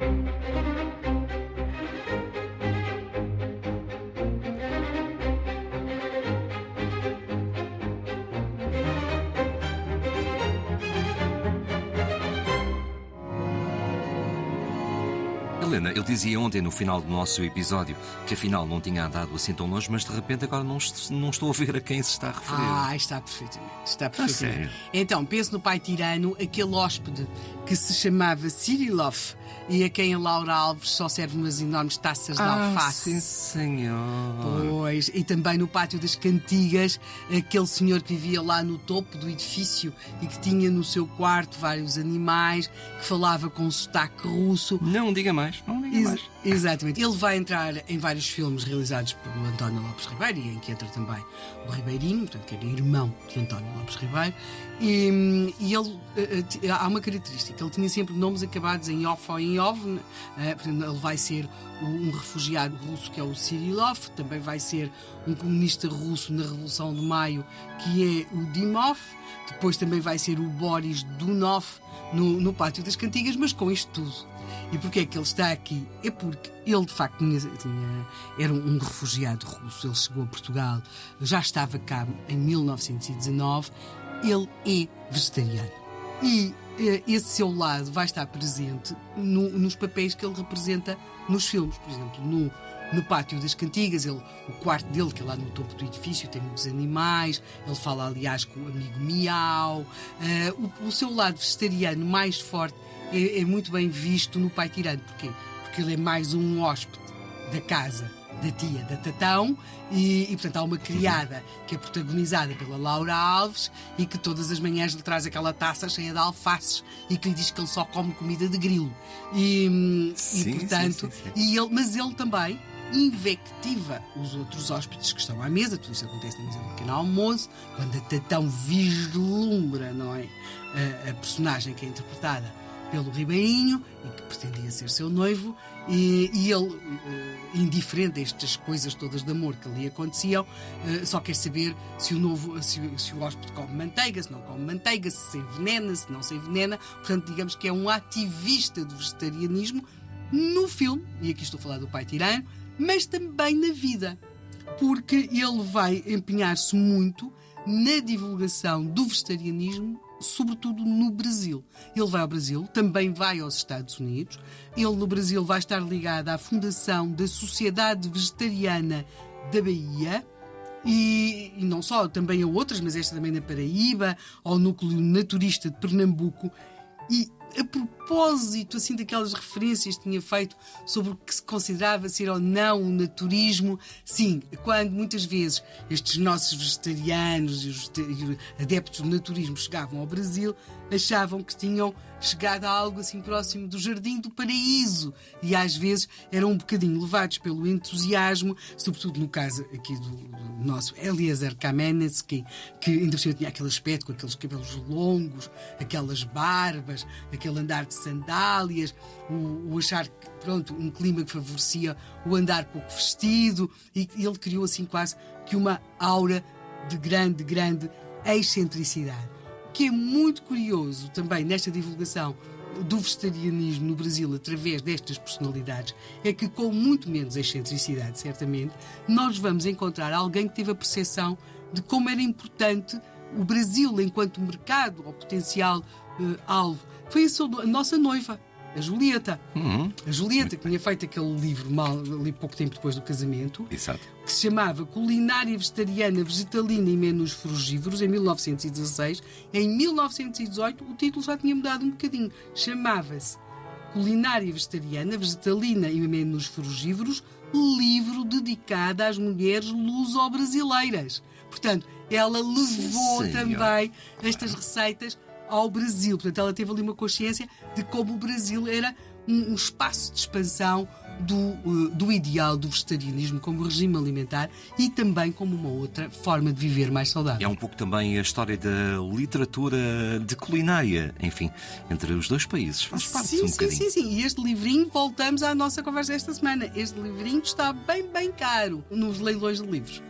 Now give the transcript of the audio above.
Thank you. Helena, eu dizia ontem no final do nosso episódio que afinal não tinha andado assim tão longe, mas de repente agora não, não estou a ver a quem se está a referir. Ah, está perfeitamente. Está perfeitamente. sério? Então, penso no pai tirano, aquele hóspede que se chamava Cirilov e a quem a Laura Alves só serve umas enormes taças de Ah, alface. sim, senhor. Pois, e também no pátio das cantigas, aquele senhor que vivia lá no topo do edifício e que tinha no seu quarto vários animais, que falava com sotaque russo. Não diga mais, não diga Ex- mais. exatamente. Ele vai entrar em vários filmes realizados pelo António Lopes Ribeiro, e em que entra também o Ribeirinho, portanto, que era irmão de António Lopes Ribeiro. E, e ele eh, eh, há uma característica: ele tinha sempre nomes acabados em off ou em ov. né? Eh, portanto, ele vai ser um refugiado russo que é o Cirilov, também vai ser um comunista russo na Revolução de Maio que é o Dimov. Depois também vai ser o Boris Dunov no, no Pátio das Cantigas, mas com isto tudo. E porquê é que ele está aqui? É porque ele, de facto, tinha, tinha- era um refugiado russo. Ele chegou a Portugal, já estava cá em 1919. Ele é vegetariano. E esse seu lado vai estar presente no- nos papéis que ele representa nos filmes. Por exemplo, no, no Pátio das Cantigas, ele, o quarto dele, que é lá no topo do edifício, tem muitos animais. Ele fala, aliás, com o amigo Miau. Eh, o, o seu lado vegetariano mais forte é, é muito bem visto no Pai Tirano. Porquê? Porque ele é mais um hóspede da casa da tia da Tatão e, e, portanto há uma criada que é protagonizada pela Laura Alves e que todas as manhãs lhe traz aquela taça cheia de alfaces e que lhe diz que ele só come comida de grilo e, e, Sim, sim, portanto sim, sim. e ele, mas ele também invectiva os outros hóspedes que estão à mesa, tudo isso acontece na mesa do pequeno almoço, quando a Tatão vislumbra, não é? A, a personagem que é interpretada pelo Ribeirinho e que pretendia ser seu noivo, e, e ele, eh, indiferente a estas coisas todas de amor que ali aconteciam, eh, só quer saber se o novo, se, se o hóspede come manteiga, se não come manteiga, se se envenena, se não se envenena. Portanto, digamos que é um ativista do vegetarianismo no filme, e aqui estou a falar do pai tirano, mas também na vida porque ele vai empenhar-se muito na divulgação do vegetarianismo, sobretudo no Brasil. Ele vai ao Brasil, também vai aos Estados Unidos. Ele no Brasil vai estar ligado à fundação da Sociedade Vegetariana da Bahia. E, e não só, também a outras, mas esta também na Paraíba, ao Núcleo Naturista de Pernambuco. E a propósito assim daquelas referências que tinha feito sobre o que se considerava ser ou não o naturismo, sim, quando muitas vezes estes nossos vegetarianos e os adeptos do naturismo chegavam ao Brasil, achavam que tinham chegado a algo assim próximo do jardim do paraíso e às vezes eram um bocadinho levados pelo entusiasmo, sobretudo no caso aqui do, do nosso Eliezer Kamenetsky, que ainda por cima tinha aquele aspecto com aqueles cabelos longos, aquelas barbas, aquele andar de sandálias, o, o achar que, pronto, um clima que favorecia o andar pouco vestido, e ele criou assim quase que uma aura de grande, grande excentricidade. Que é muito curioso também nesta divulgação do vegetarianismo no Brasil através destas personalidades é que, com muito menos excentricidade, certamente, nós vamos encontrar alguém que teve a percepção de como era importante o Brasil enquanto mercado ou potencial eh, alvo. Foi a, sua- a nossa noiva, a Julieta. Uhum. A Julieta, que tinha feito aquele livro mal, ali pouco tempo depois do casamento, Exato. que se chamava Culinária Vegetariana, Vegetalina e Menus Frugívoros, em 1916. Em 1918, o título já tinha mudado um bocadinho. Chamava-se Culinária Vegetariana, Vegetalina e Menus Frugívoros, livro dedicado às mulheres luso-brasileiras. Portanto, ela levou senhor. também estas receitas ao Brasil. Portanto, ela teve ali uma consciência de como o Brasil era um, um espaço de expansão do, eh, do ideal do vegetarianismo como regime alimentar e também como uma outra forma de viver mais saudável. É um pouco também a história da literatura de culinária, enfim, entre os dois países. Faz parte Sim, um sim, bocadinho. sim, sim. E este livrinho, voltamos à nossa conversa desta semana. Este livrinho está bem, bem caro nos leilões de livros.